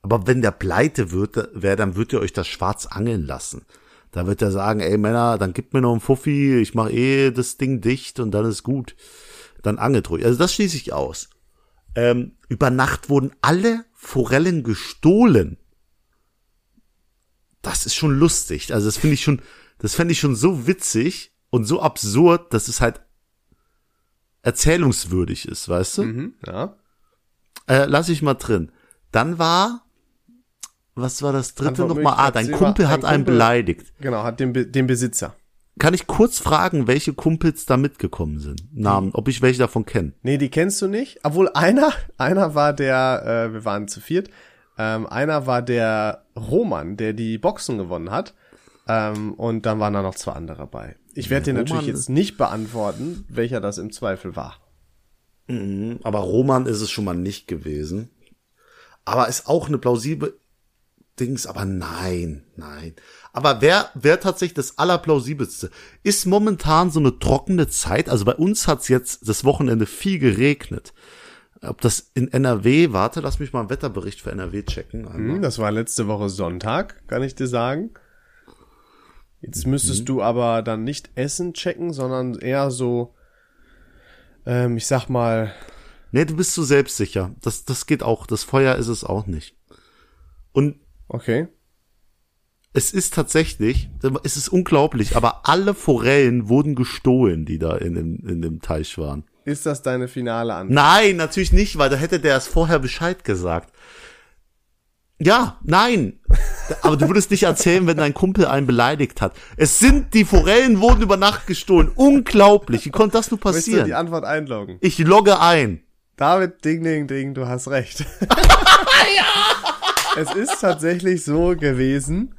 Aber wenn der pleite wird, wäre, dann wird ihr euch das schwarz angeln lassen. Da wird er sagen, ey Männer, dann gib mir noch einen Fuffi, ich mach eh das Ding dicht und dann ist gut. Dann angelt ruhig. Also das schließe ich aus. Ähm, über Nacht wurden alle Forellen gestohlen. Das ist schon lustig. Also das finde ich schon, das fände ich schon so witzig und so absurd, dass es halt erzählungswürdig ist, weißt du? Mhm, ja. Äh, lass ich mal drin. Dann war, was war das dritte nochmal? Ah, dein Kumpel hat ein einen beleidigt. Genau, hat den, den Besitzer. Kann ich kurz fragen, welche Kumpels da mitgekommen sind? Namen, ob ich welche davon kenne? Nee, die kennst du nicht. Obwohl einer, einer war der, äh, wir waren zu viert, ähm, einer war der Roman, der die Boxen gewonnen hat. Ähm, und dann waren da noch zwei andere dabei. Ich werde dir natürlich jetzt nicht beantworten, welcher das im Zweifel war. Aber Roman ist es schon mal nicht gewesen. Aber ist auch eine plausible Dings, aber nein, nein. Aber wer, wer tatsächlich das allerplausibelste ist momentan so eine trockene Zeit. Also bei uns hat's jetzt das Wochenende viel geregnet. Ob das in NRW, warte, lass mich mal einen Wetterbericht für NRW checken. einmal. Hm, das war letzte Woche Sonntag, kann ich dir sagen. Jetzt müsstest du aber dann nicht Essen checken, sondern eher so, ähm, ich sag mal, Nee, du bist zu selbstsicher. Das, das geht auch. Das Feuer ist es auch nicht. Und okay. es ist tatsächlich, es ist unglaublich, aber alle Forellen wurden gestohlen, die da in dem, in dem Teich waren. Ist das deine finale Antwort? Nein, natürlich nicht, weil da hätte der es vorher Bescheid gesagt. Ja, nein. Aber du würdest nicht erzählen, wenn dein Kumpel einen beleidigt hat. Es sind, die Forellen wurden über Nacht gestohlen. Unglaublich. Wie konnte das nur Möchtest du die passieren? Antwort einloggen? Ich logge ein. David, ding, ding, ding, du hast recht. Es ist tatsächlich so gewesen,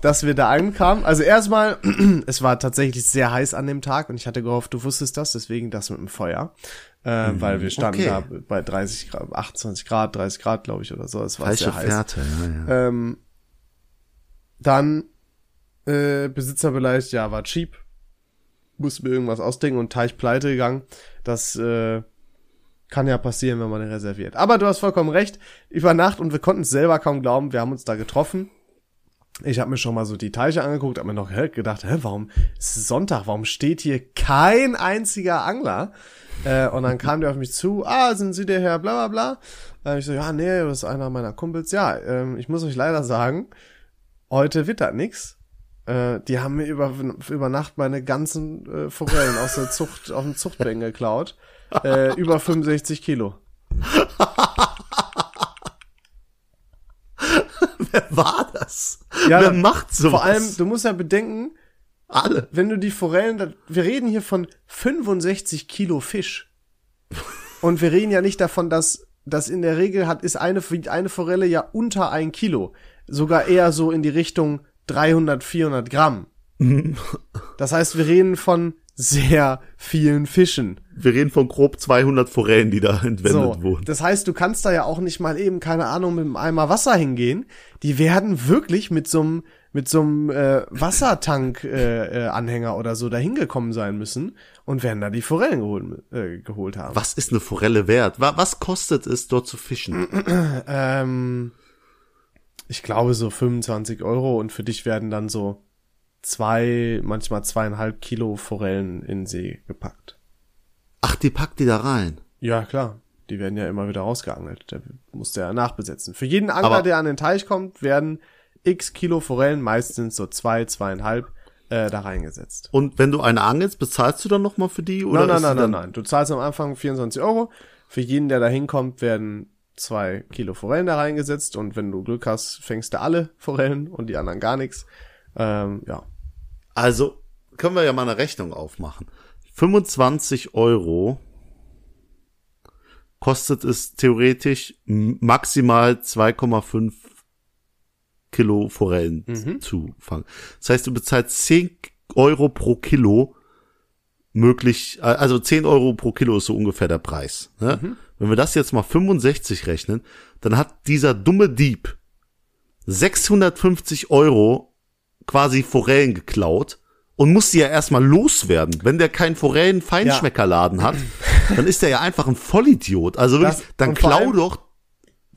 dass wir da ankamen. Also erstmal, es war tatsächlich sehr heiß an dem Tag und ich hatte gehofft, du wusstest das, deswegen das mit dem Feuer. Äh, weil wir standen okay. da bei 30 Grad, 28 Grad, 30 Grad, glaube ich, oder so. Es war Falsche sehr heiß. Fährte, ja, ja. Ähm, dann äh, Besitzer beleidigt, ja, war cheap. Musste mir irgendwas ausdenken und Teich pleite gegangen. Das äh, kann ja passieren, wenn man reserviert. Aber du hast vollkommen recht. Über Nacht und wir konnten es selber kaum glauben. Wir haben uns da getroffen. Ich habe mir schon mal so die Teiche angeguckt, habe mir noch gedacht, hä, warum es ist Sonntag, warum steht hier kein einziger Angler? Äh, und dann kam der auf mich zu, ah, sind Sie der Herr, bla bla bla. Äh, ich so, ja, nee, das ist einer meiner Kumpels. Ja, ähm, ich muss euch leider sagen, heute wittert nix. Äh, die haben mir über, über Nacht meine ganzen äh, Forellen aus der Zucht, auf dem Zuchtbecken geklaut. Äh, über 65 Kilo. Wer war das? Ja, Wer macht sowas? Vor allem, du musst ja bedenken, alle. wenn du die Forellen, wir reden hier von 65 Kilo Fisch. Und wir reden ja nicht davon, dass, dass in der Regel hat, ist eine, wiegt eine Forelle ja unter ein Kilo. Sogar eher so in die Richtung 300, 400 Gramm. Das heißt, wir reden von sehr vielen Fischen. Wir reden von grob 200 Forellen, die da entwendet So, wurden. das heißt, du kannst da ja auch nicht mal eben, keine Ahnung, mit einem Eimer Wasser hingehen. Die werden wirklich mit so einem mit so einem äh, Wassertank äh, äh, Anhänger oder so dahin gekommen sein müssen und werden da die Forellen geholt, äh, geholt haben. Was ist eine Forelle wert? Wa- Was kostet es, dort zu fischen? Ähm, ich glaube so 25 Euro und für dich werden dann so zwei, manchmal zweieinhalb Kilo Forellen in den See gepackt. Ach, die packt die da rein. Ja, klar. Die werden ja immer wieder rausgeangelt. Der muss der ja nachbesetzen. Für jeden Angler, Aber- der an den Teich kommt, werden x Kilo Forellen, meistens so zwei, zweieinhalb, äh, da reingesetzt. Und wenn du eine angelst, bezahlst du dann nochmal für die? Oder Nein, nein, nein, nein, nein. Du zahlst am Anfang 24 Euro. Für jeden, der da hinkommt, werden zwei Kilo Forellen da reingesetzt. Und wenn du Glück hast, fängst du alle Forellen und die anderen gar nichts. Ähm, ja. Also, können wir ja mal eine Rechnung aufmachen. 25 Euro kostet es theoretisch maximal 2,5 Kilo Forellen Mhm. zu fangen. Das heißt, du bezahlst 10 Euro pro Kilo möglich, also 10 Euro pro Kilo ist so ungefähr der Preis. Ne? Mhm. Wenn wir das jetzt mal 65 rechnen, dann hat dieser dumme Dieb 650 Euro quasi Forellen geklaut und muss die ja erstmal loswerden. Wenn der keinen Forellen-Feinschmeckerladen hat, dann ist der ja einfach ein Vollidiot. Also wirklich, Das- dann klau doch.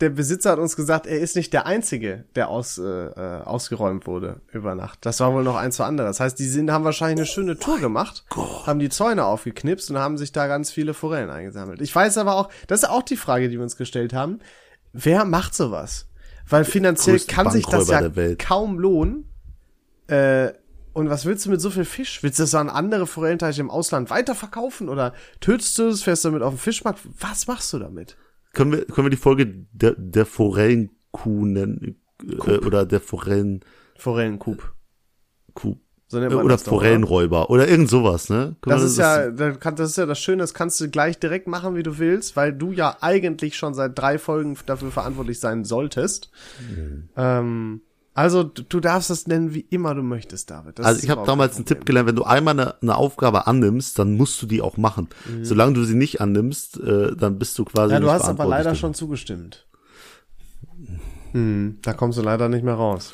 Der Besitzer hat uns gesagt, er ist nicht der Einzige, der aus, äh, äh, ausgeräumt wurde über Nacht. Das war wohl noch ein, zwei andere. Das heißt, die sind, haben wahrscheinlich eine schöne Tour gemacht, haben die Zäune aufgeknipst und haben sich da ganz viele Forellen eingesammelt. Ich weiß aber auch, das ist auch die Frage, die wir uns gestellt haben. Wer macht sowas? Weil finanziell kann sich das ja kaum lohnen. Äh, und was willst du mit so viel Fisch? Willst du das an andere Forellenteiche im Ausland weiterverkaufen? Oder tötest du es, fährst du damit auf den Fischmarkt? Was machst du damit? Können wir, können wir die Folge der, der Forellenkuh nennen? Äh, oder der Forellenkuh? Forellenkup. So nennt man Oder das doch, oder? Forellenräuber. Oder irgend sowas, ne? Können Das ist ja, da kann- das ist ja das Schöne, das kannst du gleich direkt machen, wie du willst, weil du ja eigentlich schon seit drei Folgen dafür verantwortlich sein solltest. Mhm. Ähm, also du, darfst das nennen, wie immer du möchtest, David. Das Also ich habe damals einen Tipp gelernt, wenn du einmal eine, eine Aufgabe annimmst, dann musst du die auch machen. Solange du sie nicht annimmst, äh, dann bist du quasi Mhm. Ja, du hast aber leider schon zugestimmt. Hm, da kommst du leider nicht mehr raus.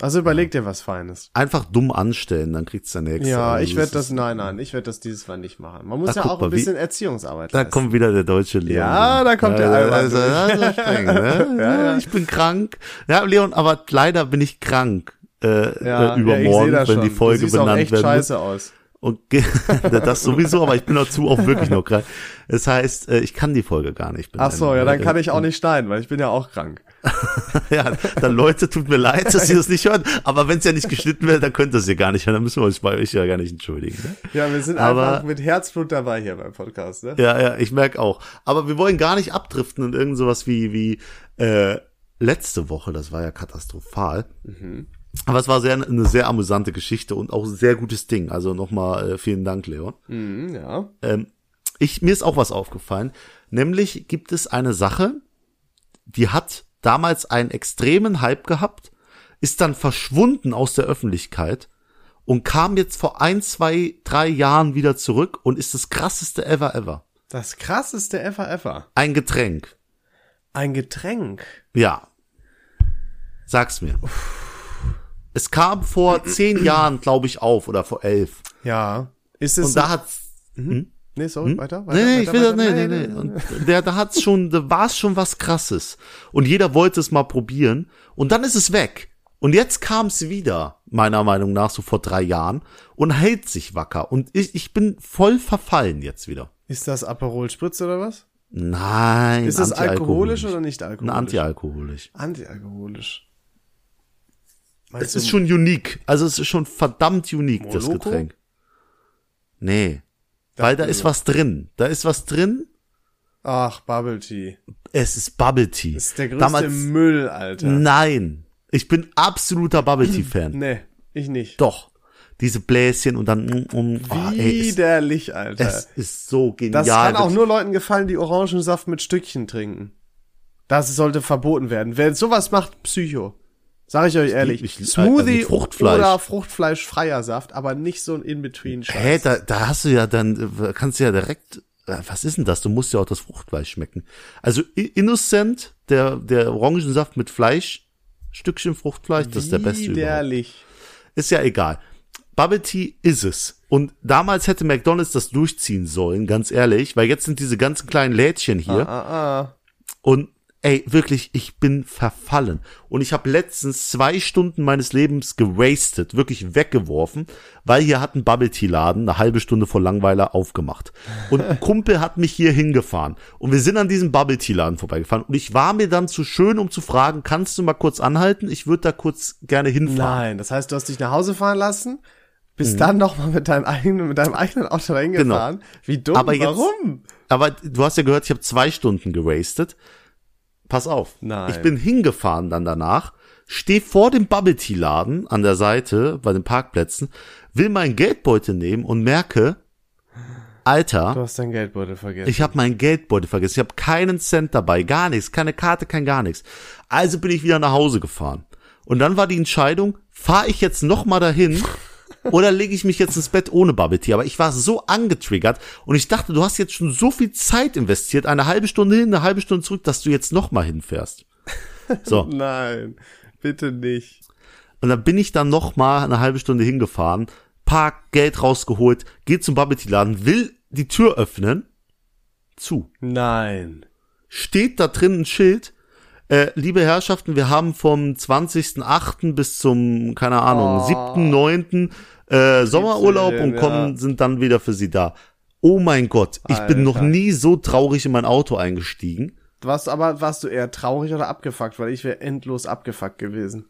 Also überleg dir was Feines. Einfach dumm anstellen, dann kriegst du der nächste. Ja, Also ich werde das, nein, nein, ich werde das dieses Mal nicht machen. Man muss Ach, ja auch mal, ein wie- bisschen Erziehungsarbeit Da leisten. kommt wieder der deutsche Leon. Ja, da kommt der Alman also, also streng, ne? ja, Ich bin krank. Ja, Leon, aber leider bin ich krank. Äh, ja, äh, übermorgen, ja, ich seh das wenn schon. die Folge du siehst auch benannt echt scheiße aus. Und das sowieso, aber ich bin dazu auch wirklich noch krank. Das heißt, äh, ich kann die Folge gar nicht benennen. Ach so, ja, dann kann Äh, ich auch nicht schneiden, weil ich bin ja auch krank. Ja, dann Leute, tut mir leid, dass ihr das nicht hört. Aber wenn es ja nicht geschnitten wird, dann könnt ihr es ja gar nicht hören. Dann müssen wir uns bei euch ja gar nicht entschuldigen. Ne? Ja, wir sind Aber- einfach mit Herzblut dabei hier beim Podcast, ne? Ja, ja, ich merk auch. Aber wir wollen gar nicht abdriften in irgend sowas wie, wie äh, letzte Woche, das war ja katastrophal. Aber es war sehr, eine sehr amüsante Geschichte und auch ein sehr gutes Ding. Also nochmal äh, vielen Dank, Leon. Mhm, ja. Ähm, ich, mir ist auch was aufgefallen. Nämlich gibt es eine Sache, die hat damals einen extremen Hype gehabt ist dann verschwunden aus der Öffentlichkeit und kam jetzt vor ein, zwei, drei Jahren wieder zurück und ist das krasseste ever ever. Das krasseste ever ever. Ein Getränk. Ein Getränk. Ja. Sag's mir. Es kam vor zehn Jahren, glaube ich, auf oder vor elf. Ja. Ist es Und da hat's Nee, sorry, weiter, weiter. Nee, nee, weiter, ich will weiter. nee, nee, nee. Und der, da hat's schon, da war's schon was krasses. Und jeder wollte es mal probieren. Und dann ist es weg. Und jetzt kam's wieder, meiner Meinung nach, so vor drei Jahren und hält sich wacker. Und ich, ich bin voll verfallen jetzt wieder. Ist das Aperol Spritz oder was? Nein. Ist das alkoholisch oder nicht alkoholisch? Antialkoholisch. Antialkoholisch. Es ist schon unique. Also es ist schon verdammt unique, das Moloko? Getränk. Nee. Weil da ist was drin. Da ist was drin. Ach, Bubble Tea. Es ist Bubble Tea. Das ist der größte Damals, Müll, Alter. Nein. Ich bin absoluter Bubble Tea Fan. Nee, ich nicht. Doch. Diese Bläschen und dann, mm, oh, ey, es, Widerlich, Alter. es ist so genial. das kann auch nur Leuten gefallen, die Orangensaft mit Stückchen trinken. Das sollte verboten werden. Wer sowas macht, Psycho. Sag ich euch ehrlich. ich- äh, Smoothie mit Fruchtfleisch. oder Fruchtfleischfreier Saft, aber nicht so ein In-Between-Scheiß. Hä, da, da hast du ja dann, äh, kannst du ja direkt, äh, was ist denn das? Du musst ja auch das Fruchtfleisch schmecken. Also Innocent, der, der Orangensaft mit Fleisch, Stückchen Fruchtfleisch, das ist der beste überhaupt. Widerlich. Ist ja egal. Bubble Tea ist es. Und damals hätte McDonald's das durchziehen sollen, ganz ehrlich, weil jetzt sind diese ganzen kleinen Lädchen hier. Ah, ah. Und ey, wirklich, ich bin verfallen. Und ich habe letztens zwei Stunden meines Lebens gewastet, wirklich weggeworfen, weil hier hat ein Bubble Tea Laden eine halbe Stunde vor Langweiler aufgemacht. Und ein Kumpel hat mich hier hingefahren. Und wir sind an diesem Bubble Tea Laden vorbeigefahren. Und ich war mir dann zu schön, um zu fragen, kannst du mal kurz anhalten? Ich würde da kurz gerne hinfahren. Nein, das heißt, du hast dich nach Hause fahren lassen, bist Mhm. dann noch mal mit deinem eigenen, mit deinem eigenen Auto dahin gefahren. Wie dumm, Genau. Aber jetzt- warum? Aber du hast ja gehört, ich habe zwei Stunden gewastet. Pass auf. Nein. Ich bin hingefahren dann danach, stehe vor dem Bubble Tea Laden an der Seite bei den Parkplätzen, will meinen Geldbeutel nehmen und merke, Du Alter, hast dein Geldbeutel vergessen. ich habe meinen Geldbeutel vergessen. Ich habe keinen Cent dabei, gar nichts, keine Karte, kein gar nichts. Also bin ich wieder nach Hause gefahren. Und dann war die Entscheidung, fahre ich jetzt noch mal dahin oder lege ich mich jetzt ins Bett ohne Bubble Tea? Aber ich war so angetriggert und ich dachte, du hast jetzt schon so viel Zeit investiert, eine halbe Stunde hin, eine halbe Stunde zurück, dass du jetzt noch mal hinfährst. So. Nein, bitte nicht. Und dann bin ich dann noch mal eine halbe Stunde hingefahren, Park, Geld rausgeholt, geh zum Bubble Tea Laden, will die Tür öffnen, zu. Nein. steht da drin ein Schild. Äh, liebe Herrschaften, wir haben vom 20.8. bis zum, keine Ahnung, Oh. 7.9. Äh, Sommerurlaub und kommen, sind dann wieder für sie da. Oh mein Gott, ich bin noch Alter. nie so traurig in mein Auto eingestiegen. Warst aber, warst du eher traurig oder abgefuckt? Weil ich wäre endlos abgefuckt gewesen.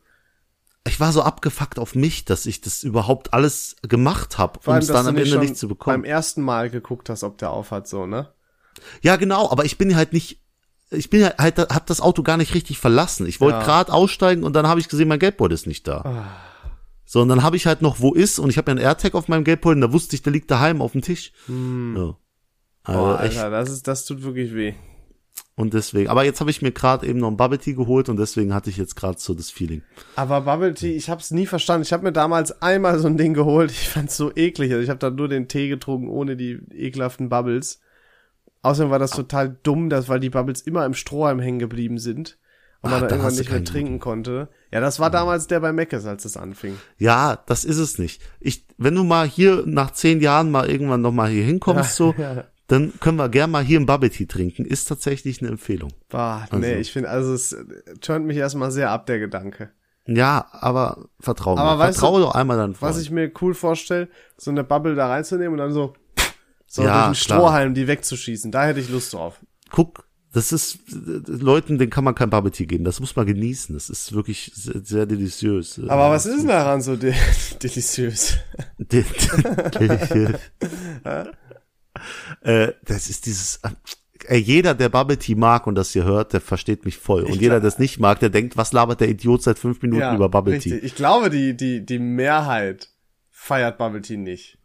Ich war so abgefuckt auf mich, dass ich das überhaupt alles gemacht habe, um es dann am Ende nicht zu bekommen. beim ersten Mal geguckt hast, ob der aufhat, so, ne? Ja, genau, aber ich bin halt nicht, ich bin halt, halt hab das Auto gar nicht richtig verlassen. Ich wollte Ja. grad aussteigen und dann habe ich gesehen, mein Geldbeutel ist nicht da. Ah. So, und dann habe ich halt noch, wo ist, und ich habe ja einen AirTag auf meinem Geldbeutel, und da wusste ich, der liegt daheim auf dem Tisch. Ja. Also Hm. Boah, echt, Alter, das ist, das tut wirklich weh. und deswegen, aber jetzt habe ich mir gerade eben noch ein Bubble Tea geholt und deswegen hatte ich jetzt gerade so das Feeling. Aber Bubble Tea, ich hab's nie verstanden. Ich habe mir damals einmal so ein Ding geholt. Ich fand's so eklig. Also ich habe da nur den Tee getrunken, ohne die ekelhaften Bubbles. Außerdem war das total dumm, dass, weil die Bubbles immer im Strohhalm hängen geblieben sind. Und Ah, man da irgendwann nicht mehr trinken konnte. Ja, das war damals der bei Meckes, als es anfing. Ja, das ist es nicht. Ich, wenn du mal hier nach zehn Jahren mal irgendwann noch mal hier hinkommst, so, ja. dann können wir gern mal hier ein Bubble Tea trinken. Ist tatsächlich eine Empfehlung. Boah, Also. nee, ich finde, also es äh, turnt mich erstmal sehr ab, der Gedanke. Ja, aber vertrau mir. Aber weißt du, Vertraue doch einmal dann Was ich mir cool vorstelle, so eine Bubble da reinzunehmen und dann so, so Ja, durch den klar. Strohhalm die wegzuschießen. Da hätte ich Lust drauf. Guck, das ist, äh, Leuten, denen kann man kein Bubble Tea geben. Das muss man genießen. Das ist wirklich sehr, sehr deliziös. Aber was ist denn daran so de deliziös? De- Deliciös. äh, das ist dieses, ey, jeder, der Bubble Tea mag und das hier hört, der versteht mich voll. Und Ich jeder, glaub- der es nicht mag, der denkt, was labert der Idiot seit fünf Minuten über Bubble richtig. Tea? Ich glaube, die, die, die Mehrheit feiert Bubble Tea nicht.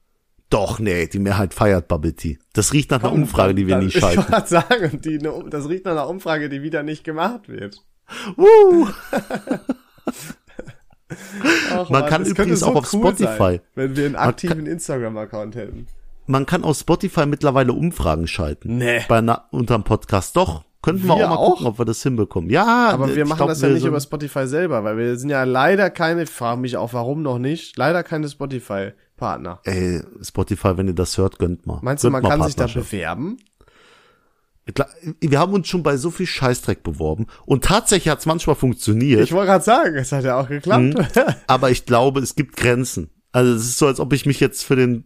Doch, nee, die Mehrheit feiert Bubble Tea. Das riecht nach einer Umfrage, die wir nie schalten. Ich wollte sagen, die, ne- das riecht nach einer Umfrage, die wieder nicht gemacht wird. Ach, Man Mann, kann übrigens könnte auch auf Spotify. Sein, wenn wir einen aktiven Instagram-Account hätten. Man kann auf Spotify mittlerweile Umfragen schalten. Nee. Bei na, unterm Podcast. Doch. Könnten wir, Wir auch mal auch? gucken, ob wir das hinbekommen. Ja, Aber wir machen glaub, das ja nicht sind- über Spotify selber, weil wir sind ja leider keine, frage mich auch warum noch nicht, leider keine Spotify-Partner. Ey, Spotify, wenn ihr das hört, gönnt mal. Meinst du, Gönnt man mal kann sich da bewerben? Wir haben uns schon bei so viel Scheißdreck beworben und tatsächlich hat es manchmal funktioniert, Ich wollte gerade sagen, es hat ja auch geklappt. aber ich glaube, es gibt Grenzen. Also es ist so, als ob ich mich jetzt für den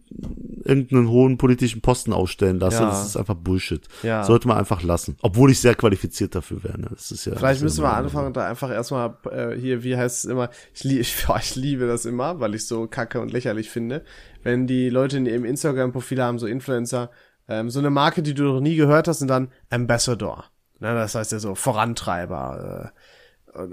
irgendeinen hohen politischen Posten ausstellen lasse. Ja. Das ist einfach Bullshit. Ja. Sollte man einfach lassen. Obwohl ich sehr qualifiziert dafür wäre. Ne? Das ist ja, Vielleicht müssen wir anfangen, da einfach erstmal äh, hier, wie heißt es immer, ich, lie ich, ich liebe das immer, weil ich so kacke und lächerlich finde, wenn die Leute in ihrem Instagram-Profil haben, so Influencer, ähm, so eine Marke, die du noch nie gehört hast und dann Ambassador. Na, das heißt ja so Vorantreiber. Äh,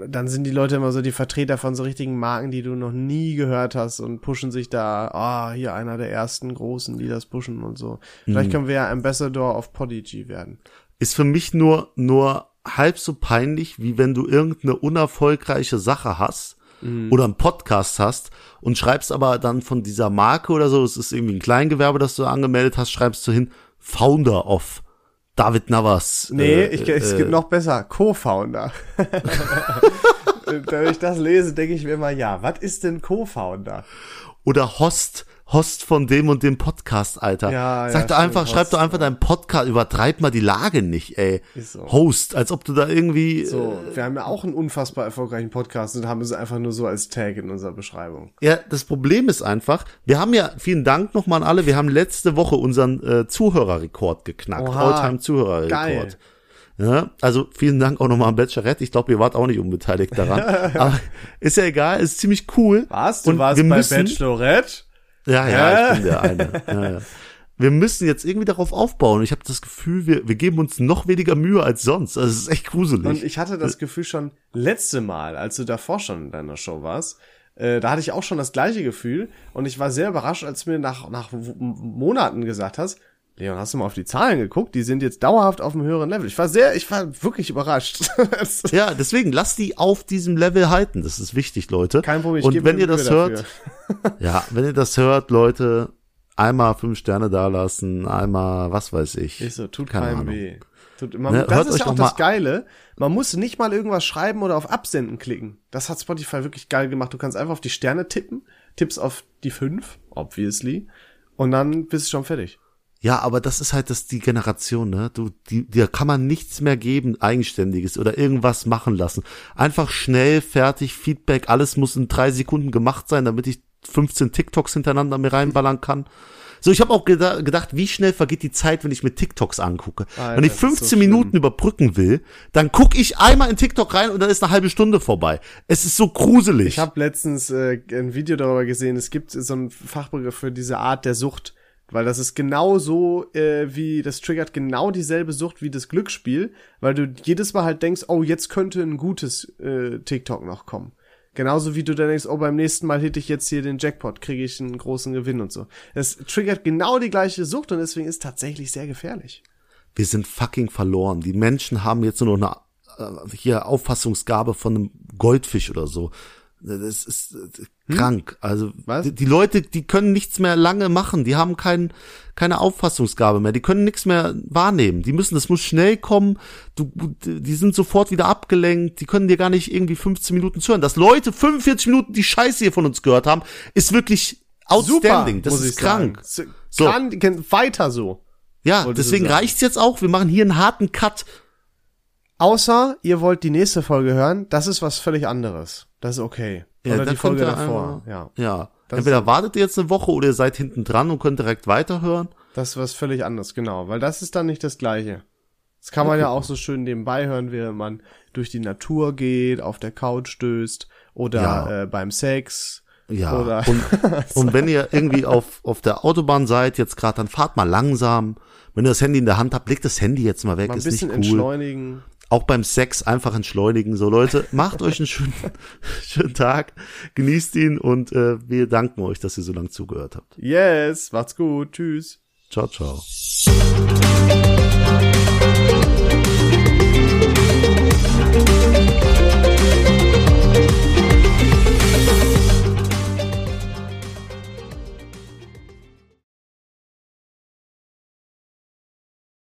dann sind die Leute immer so die Vertreter von so richtigen Marken, die du noch nie gehört hast und pushen sich da, ah, hier einer der ersten großen, die das pushen und so. Vielleicht können wir ja Ambassador of Podigy werden. ist für mich nur, nur halb so peinlich, wie wenn du irgendeine unerfolgreiche Sache hast oder einen Podcast hast und schreibst aber dann von dieser Marke oder so, es ist irgendwie ein Kleingewerbe, das du angemeldet hast, schreibst du hin, Founder of David Navas. Nee, äh, ich, es äh, gibt noch besser, Co-Founder. Wenn ich das lese, denke ich mir immer, ja, was ist denn Co-Founder? Oder Host, Host von dem und dem Podcast, Alter. Ja, ja, Sag doch stimmt, einfach, schreib Host, doch einfach deinen Podcast, übertreib mal die Lage nicht, ey. So. Host, als ob du da irgendwie, So, wir haben ja auch einen unfassbar erfolgreichen Podcast und haben es einfach nur so als Tag in unserer Beschreibung. Ja, das Problem ist einfach, wir haben ja, vielen Dank nochmal an alle, wir haben letzte Woche unseren äh, Zuhörerrekord geknackt, Alltime-Zuhörerrekord. Ja, also vielen Dank auch nochmal an Bachelorette, ich glaube, ihr wart auch nicht unbeteiligt daran, aber ist ja egal, ist ziemlich cool. Was? Du Und warst wir bei müssen, Bachelorette? Ja, ja, ich bin der eine. Ja, ja. Wir müssen jetzt irgendwie darauf aufbauen. Ich habe das Gefühl, wir, wir geben uns noch weniger Mühe als sonst. Also es ist echt gruselig. Und ich hatte das Gefühl schon letzte Mal, als du davor schon in deiner Show warst, äh, da hatte ich auch schon das gleiche Gefühl und ich war sehr überrascht, als du mir nach, nach Monaten gesagt hast, Leon, hast du mal auf die Zahlen geguckt? Die sind jetzt dauerhaft auf einem höheren Level. Ich war sehr, ich war wirklich überrascht. Ja, deswegen lasst die auf diesem Level halten. Das ist wichtig, Leute. Kein Problem, ich Und wenn ihr das hört, ja, wenn ihr das hört, Leute, einmal fünf Sterne dalassen, einmal was weiß ich. Ist so, tut Keine keinem Ahnung. weh. Tut, man, Ne, das ist ja auch das Geile. Man muss nicht mal irgendwas schreiben oder auf Absenden klicken. Das hat Spotify wirklich geil gemacht. Du kannst einfach auf die Sterne tippen, tippst auf die fünf, obviously, und dann bist du schon fertig. Ja, aber das ist halt das die Generation, ne? Du, die, dir kann man nichts mehr geben, eigenständiges oder irgendwas machen lassen. Einfach schnell, fertig, Feedback, alles muss in drei Sekunden gemacht sein, damit ich 15 TikToks hintereinander mir reinballern kann. So, ich habe auch geda gedacht, wie schnell vergeht die Zeit, wenn ich mir TikToks angucke. Alter, wenn ich das ist so 15 Minuten überbrücken will, dann gucke ich einmal in TikTok rein und dann ist eine halbe Stunde vorbei. Es ist so gruselig. Ich habe letztens äh, ein Video darüber gesehen. Es gibt so einen Fachbegriff für diese Art der Sucht, weil das ist genau so äh, wie das triggert genau dieselbe Sucht wie das Glücksspiel, weil du jedes Mal halt denkst, oh jetzt könnte ein gutes äh, TikTok noch kommen. Genauso wie du dann denkst, oh beim nächsten Mal hitte ich jetzt hier den Jackpot, kriege ich einen großen Gewinn und so. Es triggert genau die gleiche Sucht und deswegen ist tatsächlich sehr gefährlich. wir sind fucking verloren. Die Menschen haben jetzt nur noch eine äh, hier Auffassungsgabe von einem Goldfisch oder so. Das ist äh, krank. Also Was? die, die Leute, die können nichts mehr lange machen. Die haben kein, keine Auffassungsgabe mehr. Die können nichts mehr wahrnehmen. Die müssen, das muss schnell kommen. Du, die sind sofort wieder abgelenkt. Die können dir gar nicht irgendwie 15 Minuten zuhören. Dass Leute 45 Minuten die Scheiße hier von uns gehört haben, ist wirklich outstanding. das muss ist krank. sagen. So. Kann, weiter so. Ja, deswegen reicht's jetzt auch. Wir machen hier einen harten Cut. Außer ihr wollt die nächste Folge hören, das ist was völlig anderes. Das ist okay. Oder da die Folge davor. einmal- Ja. Ja. Das Entweder wartet ihr jetzt eine Woche oder ihr seid hinten dran und könnt direkt weiterhören. Das ist was völlig anderes, genau. Weil das ist dann nicht das Gleiche. Das kann man ja auch so schön nebenbei hören, während man durch die Natur geht, auf der Couch stößt oder Ja. äh, beim Sex. Ja. Oder Und, und wenn ihr irgendwie auf, auf der Autobahn seid, jetzt gerade, dann fahrt mal langsam. Wenn ihr das Handy in der Hand habt, legt das Handy jetzt mal weg, mal ein ist nicht bisschen cool. entschleunigen. Auch beim Sex einfach entschleunigen. So Leute, macht euch einen schönen, schönen Tag, genießt ihn und äh, wir danken euch, dass ihr so lange zugehört habt. Yes, macht's gut. Tschüss. Ciao, ciao.